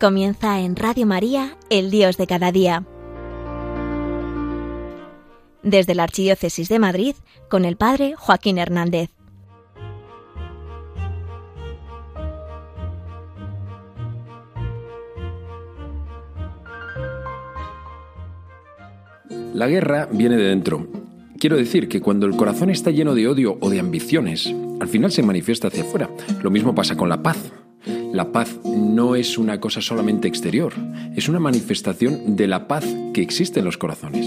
Comienza en Radio María, el Dios de cada día. Desde la Archidiócesis de Madrid, con el Padre Joaquín Hernández. La guerra viene de dentro. Quiero decir que cuando el corazón está lleno de odio o de ambiciones, al final se manifiesta hacia afuera. Lo mismo pasa con la paz. La paz no es una cosa solamente exterior, es una manifestación de la paz que existe en los corazones.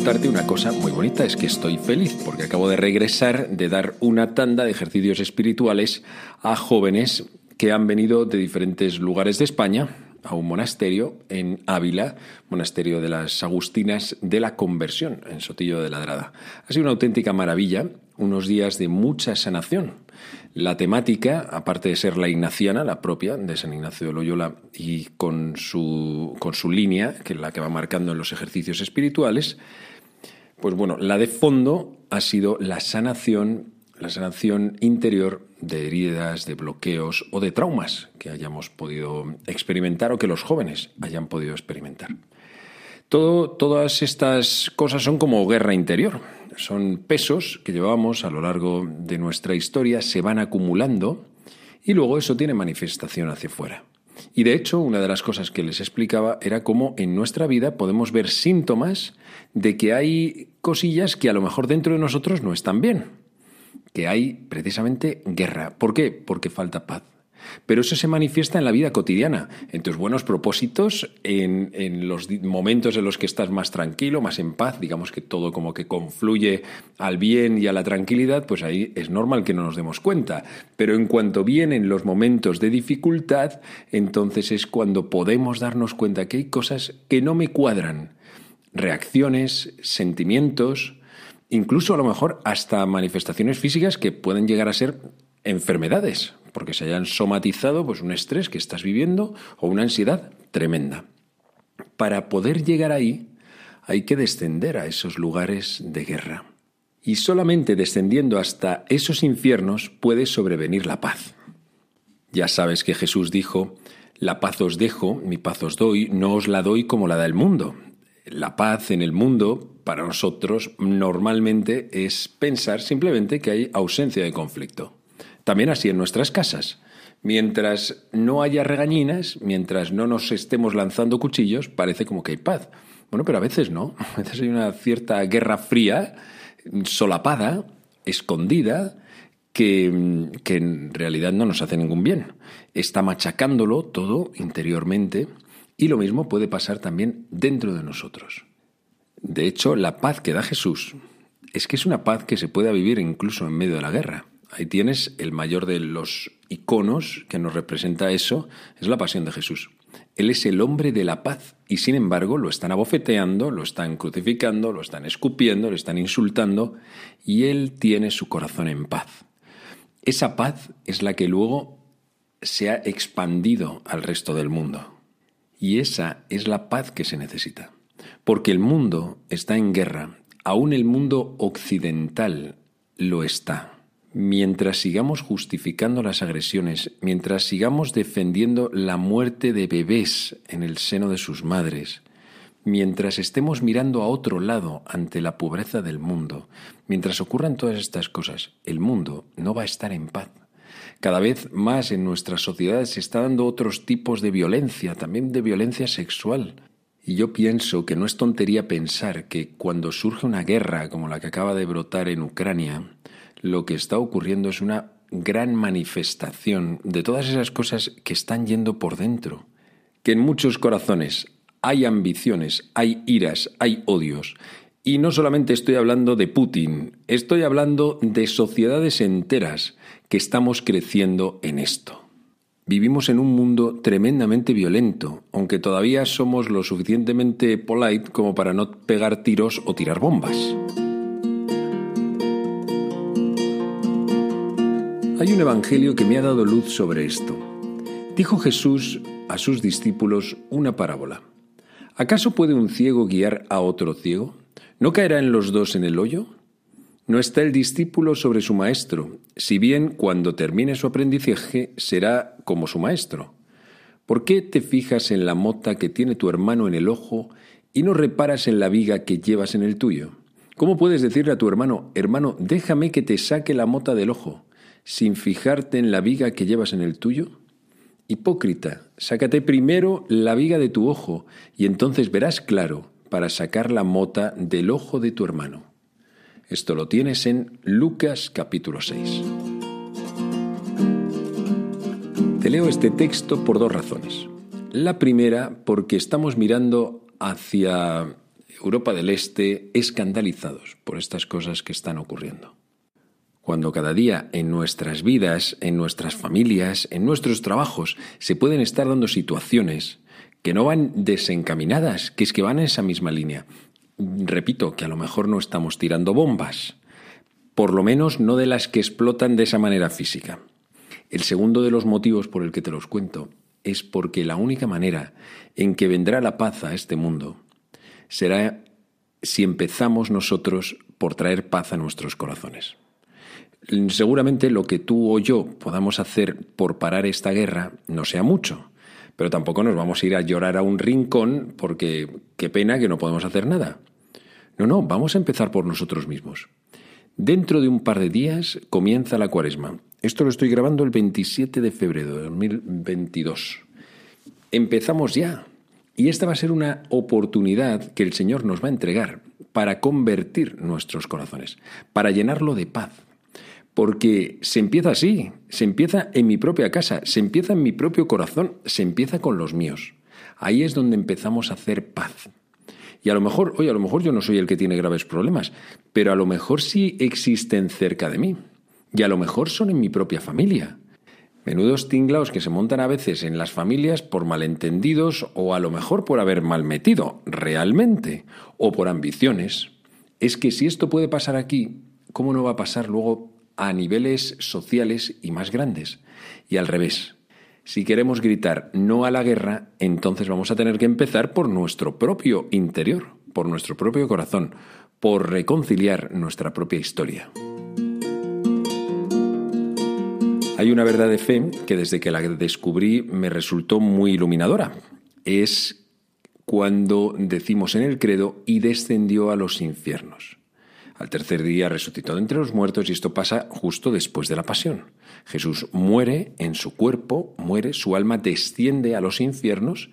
Contarte una cosa muy bonita, es que estoy feliz porque acabo de regresar de dar una tanda de ejercicios espirituales a jóvenes que han venido de diferentes lugares de España a un monasterio en Ávila, monasterio de las Agustinas de la Conversión, en Sotillo de Ladrada. Ha sido una auténtica maravilla, unos días de mucha sanación. La temática, aparte de ser la ignaciana, la propia de San Ignacio de Loyola, y con su, con su línea, que es la que va marcando en los ejercicios espirituales, pues bueno, la de fondo ha sido la sanación, la sanación interior de heridas, de bloqueos o de traumas que hayamos podido experimentar o que los jóvenes hayan podido experimentar. Todo, todas estas cosas son como guerra interior, son pesos que llevamos a lo largo de nuestra historia, se van acumulando y luego eso tiene manifestación hacia afuera. Y de hecho, una de las cosas que les explicaba era cómo en nuestra vida podemos ver síntomas de que hay cosillas que a lo mejor dentro de nosotros no están bien, que hay precisamente guerra. ¿Por qué? Porque falta paz. Pero eso se manifiesta en la vida cotidiana, en tus buenos propósitos, en, en, los momentos en los que estás más tranquilo, más en paz, digamos que todo como que confluye al bien y a la tranquilidad, pues ahí es normal que no nos demos cuenta. Pero en cuanto vienen los momentos de dificultad, entonces es cuando podemos darnos cuenta que hay cosas que no me cuadran. Reacciones, sentimientos, incluso a lo mejor hasta manifestaciones físicas que pueden llegar a ser enfermedades, porque se hayan somatizado pues un estrés que estás viviendo o una ansiedad tremenda. Para poder llegar ahí hay que descender a esos lugares de guerra. Y solamente descendiendo hasta esos infiernos puede sobrevenir la paz. Ya sabes que Jesús dijo, la paz os dejo, mi paz os doy, no os la doy como la da el mundo. La paz en el mundo, para nosotros, normalmente es pensar simplemente que hay ausencia de conflicto. También así en nuestras casas. Mientras no haya regañinas, mientras no nos estemos lanzando cuchillos, parece como que hay paz. Bueno, pero a veces no. A veces hay una cierta guerra fría, solapada, escondida, que, que en realidad no nos hace ningún bien. Está machacándolo todo interiormente y lo mismo puede pasar también dentro de nosotros. De hecho, la paz que da Jesús es que es una paz que se puede vivir incluso en medio de la guerra. Ahí tienes el mayor de los iconos que nos representa eso, es la pasión de Jesús. Él es el hombre de la paz y sin embargo lo están abofeteando, lo están crucificando, lo están escupiendo, lo están insultando y él tiene su corazón en paz. Esa paz es la que luego se ha expandido al resto del mundo. Y esa es la paz que se necesita. Porque el mundo está en guerra, aún el mundo occidental lo está mientras sigamos justificando las agresiones, mientras sigamos defendiendo la muerte de bebés en el seno de sus madres, mientras estemos mirando a otro lado ante la pobreza del mundo, mientras ocurran todas estas cosas, el mundo no va a estar en paz. Cada vez más en nuestras sociedades se está dando otros tipos de violencia, también de violencia sexual. Y yo pienso que no es tontería pensar que cuando surge una guerra como la que acaba de brotar en Ucrania, lo que está ocurriendo es una gran manifestación de todas esas cosas que están yendo por dentro. Que en muchos corazones hay ambiciones, hay iras, hay odios. Y no solamente estoy hablando de Putin, estoy hablando de sociedades enteras que estamos creciendo en esto. Vivimos en un mundo tremendamente violento, aunque todavía somos lo suficientemente polite como para no pegar tiros o tirar bombas. Hay un evangelio que me ha dado luz sobre esto. Dijo Jesús a sus discípulos una parábola. ¿Acaso puede un ciego guiar a otro ciego? ¿No caerán los dos en el hoyo? No está el discípulo sobre su maestro, si bien cuando termine su aprendizaje será como su maestro. ¿Por qué te fijas en la mota que tiene tu hermano en el ojo y no reparas en la viga que llevas en el tuyo? ¿Cómo puedes decirle a tu hermano, hermano, déjame que te saque la mota del ojo, sin fijarte en la viga que llevas en el tuyo? Hipócrita, sácate primero la viga de tu ojo, y entonces verás claro para sacar la mota del ojo de tu hermano. Esto lo tienes en Lucas capítulo 6. Te leo este texto por dos razones. La primera, porque estamos mirando hacia Europa del Este escandalizados por estas cosas que están ocurriendo. Cuando cada día en nuestras vidas, en nuestras familias, en nuestros trabajos, se pueden estar dando situaciones que no van desencaminadas, que es que van en esa misma línea, repito, que a lo mejor no estamos tirando bombas, por lo menos no de las que explotan de esa manera física. El segundo de los motivos por el que te los cuento es porque la única manera en que vendrá la paz a este mundo será si empezamos nosotros por traer paz a nuestros corazones. Seguramente lo que tú o yo podamos hacer por parar esta guerra no sea mucho, pero tampoco nos vamos a ir a llorar a un rincón porque qué pena que no podemos hacer nada. No, no, vamos a empezar por nosotros mismos. Dentro de un par de días comienza la cuaresma. Esto lo estoy grabando el 27 de febrero de 2022. Empezamos ya. Y esta va a ser una oportunidad que el Señor nos va a entregar para convertir nuestros corazones, para llenarlo de paz. Porque se empieza así, se empieza en mi propia casa, se empieza en mi propio corazón, se empieza con los míos. Ahí es donde empezamos a hacer paz. Y a lo mejor, oye, a lo mejor yo no soy el que tiene graves problemas, pero a lo mejor sí existen cerca de mí. Y a lo mejor son en mi propia familia. Menudos tinglaos que se montan a veces en las familias por malentendidos o a lo mejor por haber mal metido, realmente, o por ambiciones. Es que si esto puede pasar aquí, ¿cómo no va a pasar luego a niveles sociales y más grandes? Y al revés. Si queremos gritar no a la guerra, entonces vamos a tener que empezar por nuestro propio interior, por nuestro propio corazón, por reconciliar nuestra propia historia. Hay una verdad de fe que desde que la descubrí me resultó muy iluminadora. Es cuando decimos en el credo y descendió a los infiernos. Al tercer día resucitó de entre los muertos y esto pasa justo después de la pasión. Jesús muere en su cuerpo, muere, su alma desciende a los infiernos,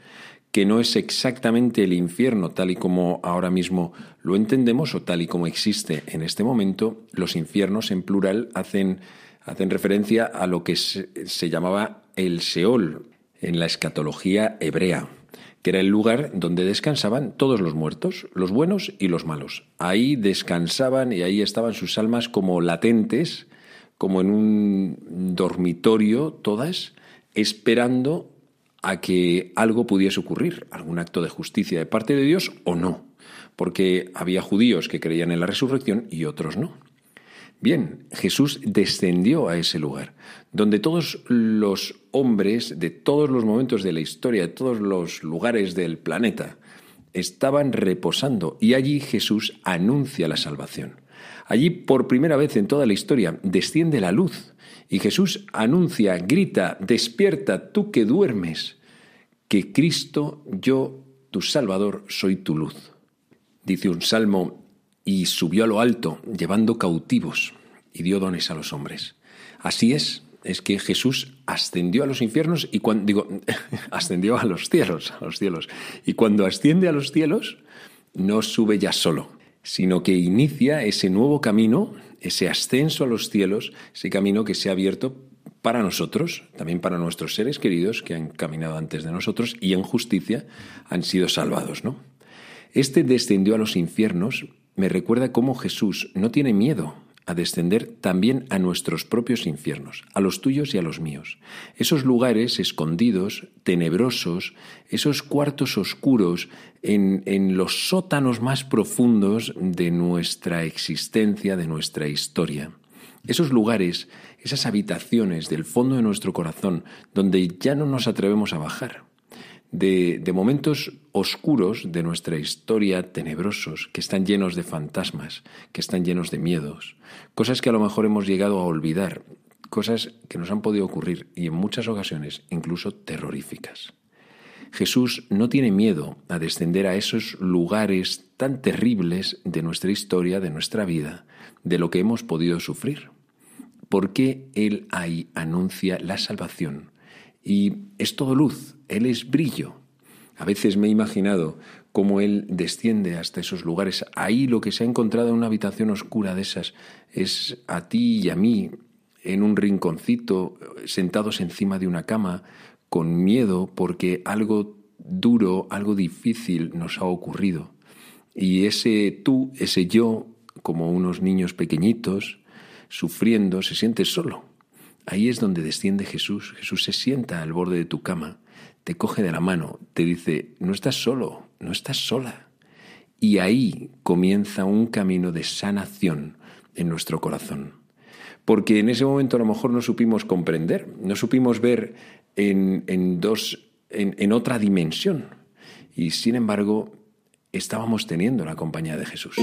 que no es exactamente el infierno tal y como ahora mismo lo entendemos o tal y como existe en este momento. Los infiernos en plural hacen, hacen referencia a lo que se, se llamaba el Seol en la escatología hebrea que era el lugar donde descansaban todos los muertos, los buenos y los malos. Ahí descansaban y ahí estaban sus almas como latentes, como en un dormitorio, todas, esperando a que algo pudiese ocurrir, algún acto de justicia de parte de Dios o no, porque había judíos que creían en la resurrección y otros no. Bien, Jesús descendió a ese lugar, donde todos los hombres de todos los momentos de la historia, de todos los lugares del planeta, estaban reposando y allí Jesús anuncia la salvación. Allí por primera vez en toda la historia desciende la luz y Jesús anuncia, grita, despierta tú que duermes, que Cristo, yo, tu Salvador, soy tu luz. Dice un salmo y subió a lo alto, llevando cautivos, y dio dones a los hombres. Así es, es que Jesús ascendió a los infiernos y cuando digo ascendió a los cielos, a los cielos. Y cuando asciende a los cielos no sube ya solo, sino que inicia ese nuevo camino, ese ascenso a los cielos, ese camino que se ha abierto para nosotros, también para nuestros seres queridos que han caminado antes de nosotros y en justicia han sido salvados, ¿no? Este descendió a los infiernos me recuerda cómo Jesús no tiene miedo a descender también a nuestros propios infiernos, a los tuyos y a los míos. Esos lugares escondidos, tenebrosos, esos cuartos oscuros en, en, los sótanos más profundos de nuestra existencia, de nuestra historia. Esos lugares, esas habitaciones del fondo de nuestro corazón, donde ya no nos atrevemos a bajar de, momentos oscuros de nuestra historia, tenebrosos, que están llenos de fantasmas, que están llenos de miedos, cosas que a lo mejor hemos llegado a olvidar, cosas que nos han podido ocurrir y en muchas ocasiones incluso terroríficas. Jesús no tiene miedo a descender a esos lugares tan terribles de nuestra historia, de nuestra vida, de lo que hemos podido sufrir. Porque Él ahí anuncia la salvación, y es todo luz, Él es brillo. A veces me he imaginado cómo Él desciende hasta esos lugares. Ahí lo que se ha encontrado en una habitación oscura de esas es a ti y a mí en un rinconcito, sentados encima de una cama, con miedo porque algo duro, algo difícil nos ha ocurrido. Y ese tú, ese yo, como unos niños pequeñitos, sufriendo, se siente solo. Ahí es donde desciende Jesús. Jesús se sienta al borde de tu cama, te coge de la mano, te dice, no estás solo, no estás sola. Y ahí comienza un camino de sanación en nuestro corazón. Porque en ese momento a lo mejor no supimos comprender, no supimos ver en, dos, en otra dimensión. Y sin embargo, estábamos teniendo la compañía de Jesús.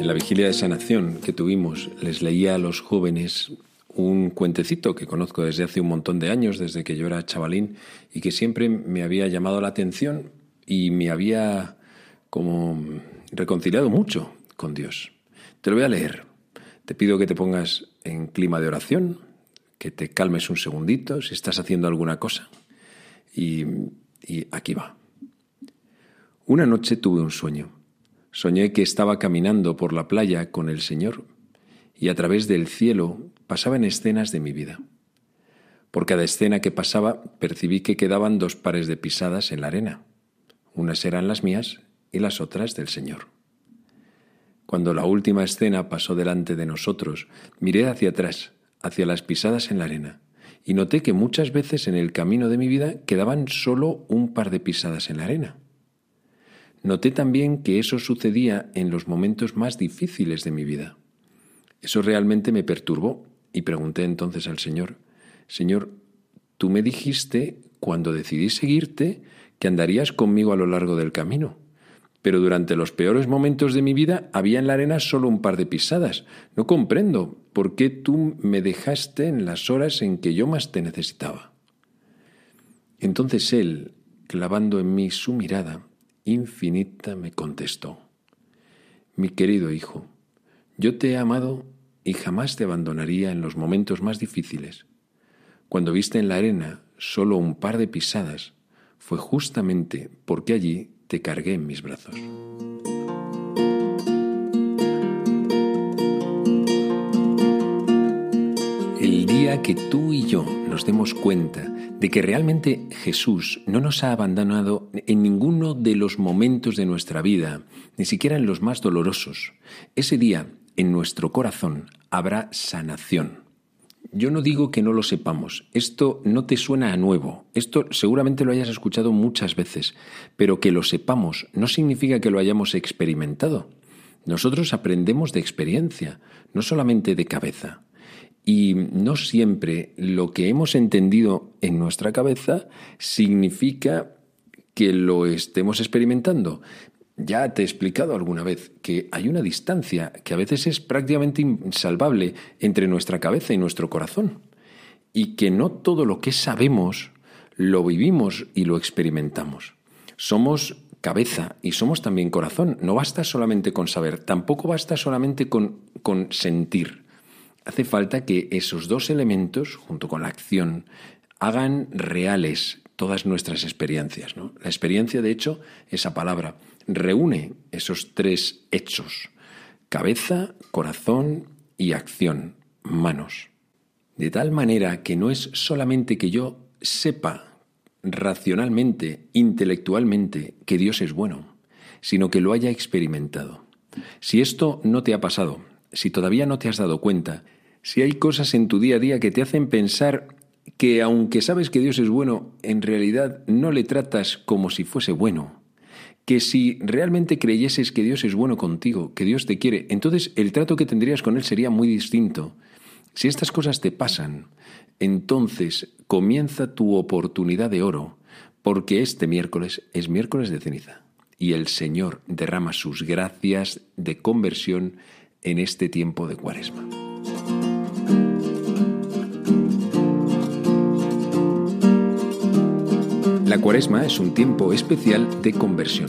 En la vigilia de sanación que tuvimos, les leía a los jóvenes un cuentecito que conozco desde hace un montón de años, desde que yo era chavalín, y que siempre me había llamado la atención y me había como reconciliado mucho con Dios. Te lo voy a leer. Te pido que te pongas en clima de oración, que te calmes un segundito si estás haciendo alguna cosa. Y, y aquí va. Una noche tuve un sueño Soñé que estaba caminando por la playa con el Señor y a través del cielo pasaban escenas de mi vida. Por cada escena que pasaba percibí que quedaban dos pares de pisadas en la arena. Unas eran las mías y las otras del Señor. Cuando la última escena pasó delante de nosotros, miré hacia atrás, hacia las pisadas en la arena, y noté que muchas veces en el camino de mi vida quedaban solo un par de pisadas en la arena. Noté también que eso sucedía en los momentos más difíciles de mi vida. Eso realmente me perturbó y pregunté entonces al Señor, Señor, tú me dijiste cuando decidí seguirte que andarías conmigo a lo largo del camino, pero durante los peores momentos de mi vida había en la arena solo un par de pisadas. No comprendo por qué tú me dejaste en las horas en que yo más te necesitaba. Entonces él, clavando en mí su mirada, infinita me contestó, Mi querido hijo, yo te he amado y jamás te abandonaría en los momentos más difíciles. Cuando viste en la arena solo un par de pisadas, fue justamente porque allí te cargué en mis brazos. Que tú y yo nos demos cuenta de que realmente Jesús no nos ha abandonado en ninguno de los momentos de nuestra vida, ni siquiera en los más dolorosos. Ese día, en nuestro corazón, habrá sanación. Yo no digo que no lo sepamos, esto no te suena a nuevo, esto seguramente lo hayas escuchado muchas veces, pero que lo sepamos no significa que lo hayamos experimentado. Nosotros aprendemos de experiencia, no solamente de cabeza. Y no siempre lo que hemos entendido en nuestra cabeza significa que lo estemos experimentando. Ya te he explicado alguna vez que hay una distancia que a veces es prácticamente insalvable entre nuestra cabeza y nuestro corazón. Y que no todo lo que sabemos lo vivimos y lo experimentamos. Somos cabeza y somos también corazón. No basta solamente con saber, tampoco basta solamente con, con sentir. Hace falta que esos dos elementos, junto con la acción, hagan reales todas nuestras experiencias. ¿no? La experiencia, de hecho, esa palabra, reúne esos tres hechos, cabeza, corazón y acción, manos. De tal manera que no es solamente que yo sepa racionalmente, intelectualmente, que Dios es bueno, sino que lo haya experimentado. Si esto no te ha pasado, si todavía no te has dado cuenta, si hay cosas en tu día a día que te hacen pensar que aunque sabes que Dios es bueno, en realidad no le tratas como si fuese bueno, que si realmente creyeses que Dios es bueno contigo, que Dios te quiere, entonces el trato que tendrías con Él sería muy distinto. Si estas cosas te pasan, entonces comienza tu oportunidad de oro, porque este miércoles es miércoles de ceniza y el Señor derrama sus gracias de conversión en este tiempo de cuaresma. La cuaresma es un tiempo especial de conversión.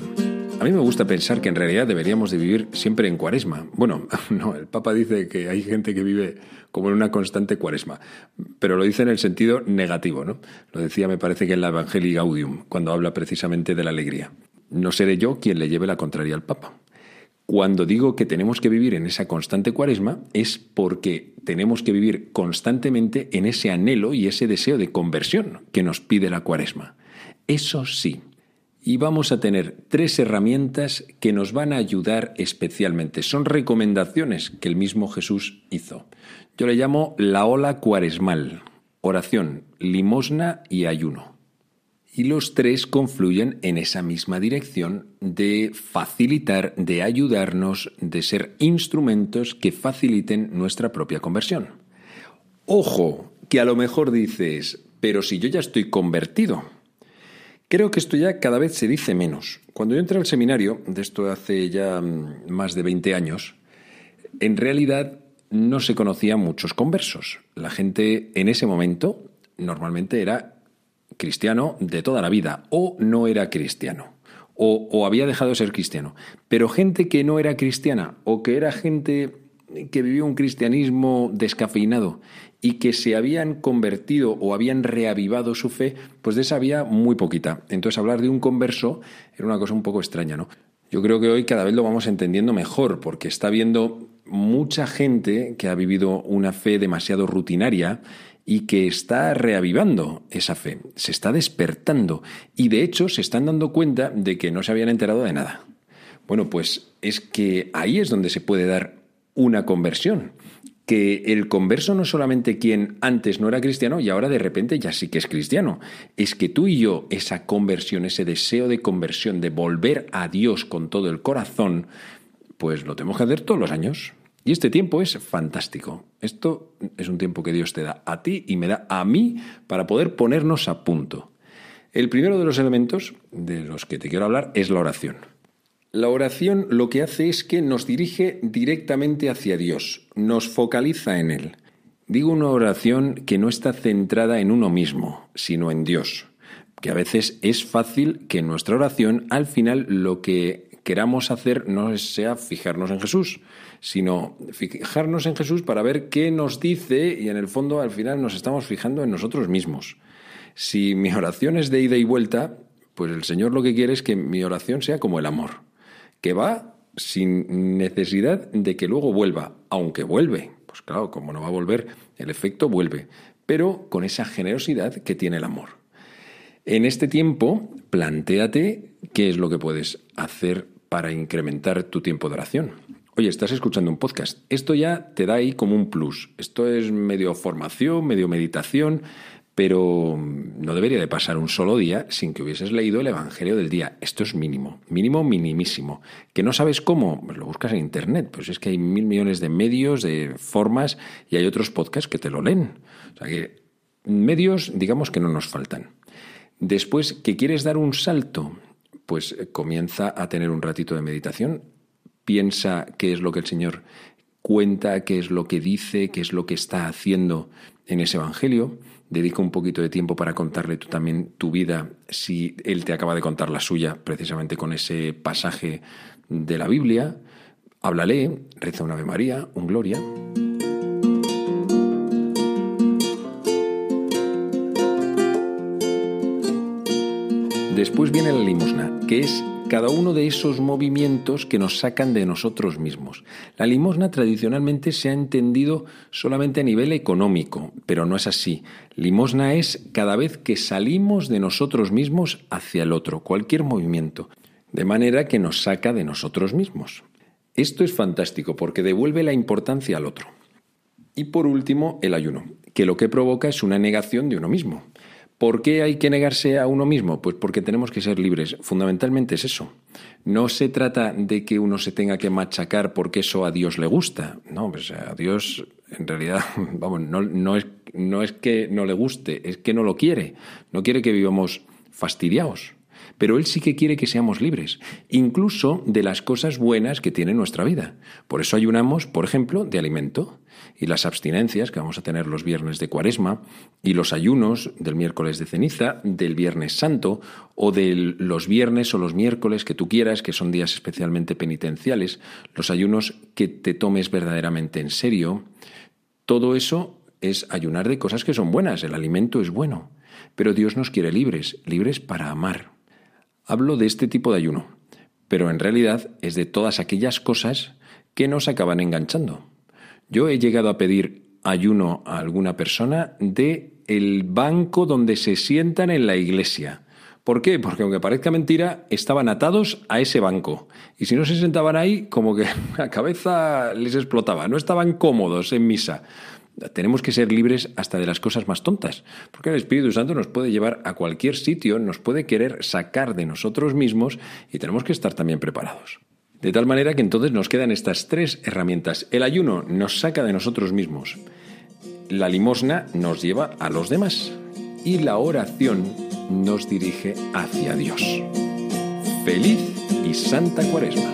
A mí me gusta pensar que en realidad deberíamos de vivir siempre en cuaresma. Bueno, no, el Papa dice que hay gente que vive como en una constante cuaresma, pero lo dice en el sentido negativo, ¿no? Lo decía me parece que en la Evangelii Gaudium, cuando habla precisamente de la alegría. No seré yo quien le lleve la contraria al Papa. Cuando digo que tenemos que vivir en esa constante cuaresma es porque tenemos que vivir constantemente en ese anhelo y ese deseo de conversión que nos pide la cuaresma. Eso sí, y vamos a tener tres herramientas que nos van a ayudar especialmente. Son recomendaciones que el mismo Jesús hizo. Yo le llamo la ola cuaresmal, oración, limosna y ayuno. Y los tres confluyen en esa misma dirección de facilitar, de ayudarnos, de ser instrumentos que faciliten nuestra propia conversión. Ojo, que a lo mejor dices, pero si yo ya estoy convertido, Creo que esto ya cada vez se dice menos. Cuando yo entré al seminario, de esto hace ya mm, más de 20 años, en realidad no se conocían muchos conversos. La gente en ese momento normalmente era cristiano de toda la vida o no era cristiano o, o había dejado de ser cristiano. Pero gente que no era cristiana o que era gente que vivió un cristianismo descafeinado y que se habían convertido o habían reavivado su fe, pues de esa había muy poquita. Entonces hablar de un converso era una cosa un poco extraña, ¿no? Yo creo que hoy cada vez lo vamos entendiendo mejor, porque está viendo mucha gente que ha vivido una fe demasiado rutinaria y que está reavivando esa fe, se está despertando y de hecho se están dando cuenta de que no se habían enterado de nada. Bueno, pues es que ahí es donde se puede dar una conversión que el converso no es solamente quien antes no era cristiano y ahora de repente ya sí que es cristiano, es que tú y yo esa conversión, ese deseo de conversión, de volver a Dios con todo el corazón, pues lo tenemos que hacer todos los años. Y este tiempo es fantástico. Esto es un tiempo que Dios te da a ti y me da a mí para poder ponernos a punto. El primero de los elementos de los que te quiero hablar es la oración. La oración lo que hace es que nos dirige directamente hacia Dios, nos focaliza en Él. Digo una oración que no está centrada en uno mismo, sino en Dios, que a veces es fácil que en nuestra oración al final lo que queramos hacer no sea fijarnos en Jesús, sino fijarnos en Jesús para ver qué nos dice y en el fondo al final nos estamos fijando en nosotros mismos. Si mi oración es de ida y vuelta, pues el Señor lo que quiere es que mi oración sea como el amor que va sin necesidad de que luego vuelva, aunque vuelve. Pues claro, como no va a volver, el efecto vuelve, pero con esa generosidad que tiene el amor. En este tiempo, plantéate qué es lo que puedes hacer para incrementar tu tiempo de oración. Oye, estás escuchando un podcast. Esto ya te da ahí como un plus. Esto es medio formación, medio meditación, pero no debería de pasar un solo día sin que hubieses leído el Evangelio del día. Esto es mínimo, mínimo, minimísimo. ¿Que no sabes cómo? Pues lo buscas en Internet. Pues es que hay mil millones de medios, de formas, y hay otros podcasts que te lo leen. O sea que medios, digamos que no nos faltan. Después, que quieres dar un salto, pues comienza a tener un ratito de meditación. Piensa qué es lo que el Señor cuenta qué es lo que dice, qué es lo que está haciendo en ese Evangelio. Dedica un poquito de tiempo para contarle tú también tu vida, si él te acaba de contar la suya, precisamente con ese pasaje de la Biblia. Háblale, reza una Ave María, un Gloria. Después viene la limosna, que es cada uno de esos movimientos que nos sacan de nosotros mismos. La limosna tradicionalmente se ha entendido solamente a nivel económico, pero no es así. Limosna es cada vez que salimos de nosotros mismos hacia el otro, cualquier movimiento, de manera que nos saca de nosotros mismos. Esto es fantástico porque devuelve la importancia al otro. Y por último, el ayuno, que lo que provoca es una negación de uno mismo. ¿Por qué hay que negarse a uno mismo? Pues porque tenemos que ser libres. Fundamentalmente es eso. No se trata de que uno se tenga que machacar porque eso a Dios le gusta. No, pues a Dios en realidad, vamos, no, es, no es que no le guste, es que no lo quiere. No quiere que vivamos fastidiados. Pero Él sí que quiere que seamos libres, incluso de las cosas buenas que tiene nuestra vida. Por eso ayunamos, por ejemplo, de alimento y las abstinencias que vamos a tener los viernes de Cuaresma y los ayunos del miércoles de ceniza, del viernes santo o de los viernes o los miércoles que tú quieras, que son días especialmente penitenciales, los ayunos que te tomes verdaderamente en serio, todo eso es ayunar de cosas que son buenas, el alimento es bueno, pero Dios nos quiere libres, libres para amar. Hablo de este tipo de ayuno, pero en realidad es de todas aquellas cosas que nos acaban enganchando. Yo he llegado a pedir ayuno a alguna persona de el banco donde se sientan en la iglesia. ¿Por qué? Porque aunque parezca mentira, estaban atados a ese banco. Y si no se sentaban ahí, como que la cabeza les explotaba. No estaban cómodos en misa. Tenemos que ser libres hasta de las cosas más tontas, porque el Espíritu Santo nos puede llevar a cualquier sitio, nos puede querer sacar de nosotros mismos y tenemos que estar también preparados. De tal manera que entonces nos quedan estas tres herramientas. El ayuno nos saca de nosotros mismos. La limosna nos lleva a los demás. Y la oración nos dirige hacia Dios. Feliz y santa cuaresma.